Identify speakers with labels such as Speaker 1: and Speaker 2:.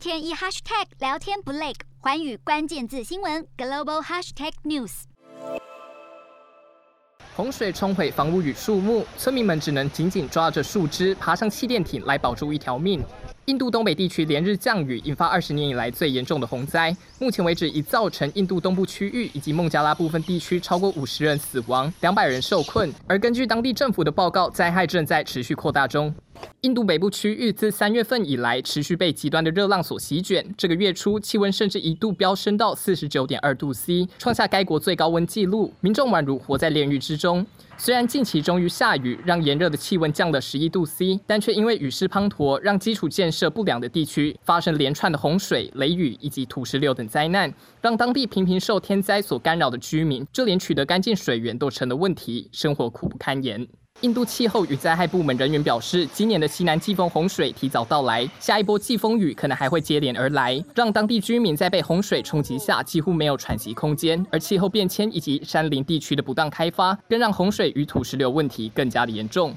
Speaker 1: 天一 hashtag 聊天不累，寰宇关键字新闻 global hashtag news。
Speaker 2: 洪水冲毁房屋与树木，村民们只能紧紧抓着树枝，爬上气垫艇来保住一条命。印度东北地区连日降雨，引发二十年以来最严重的洪灾。目前为止，已造成印度东部区域以及孟加拉部分地区超过五十人死亡，两百人受困。而根据当地政府的报告，灾害正在持续扩大中。印度北部区域自三月份以来，持续被极端的热浪所席卷。这个月初，气温甚至一度飙升到四十九点二度 C，创下该国最高温纪录。民众宛如活在炼狱之中。虽然近期终于下雨，让炎热的气温降了十一度 C，但却因为雨势滂沱，让基础建设不良的地区发生连串的洪水、雷雨以及土石流等灾难，让当地频频受天灾所干扰的居民，就连取得干净水源都成了问题，生活苦不堪言。印度气候与灾害部门人员表示，今年的西南季风洪水提早到来，下一波季风雨可能还会接连而来，让当地居民在被洪水冲击下几乎没有喘息空间。而气候变迁以及山林地区的不当开发，更让洪水与土石流问题更加的严重。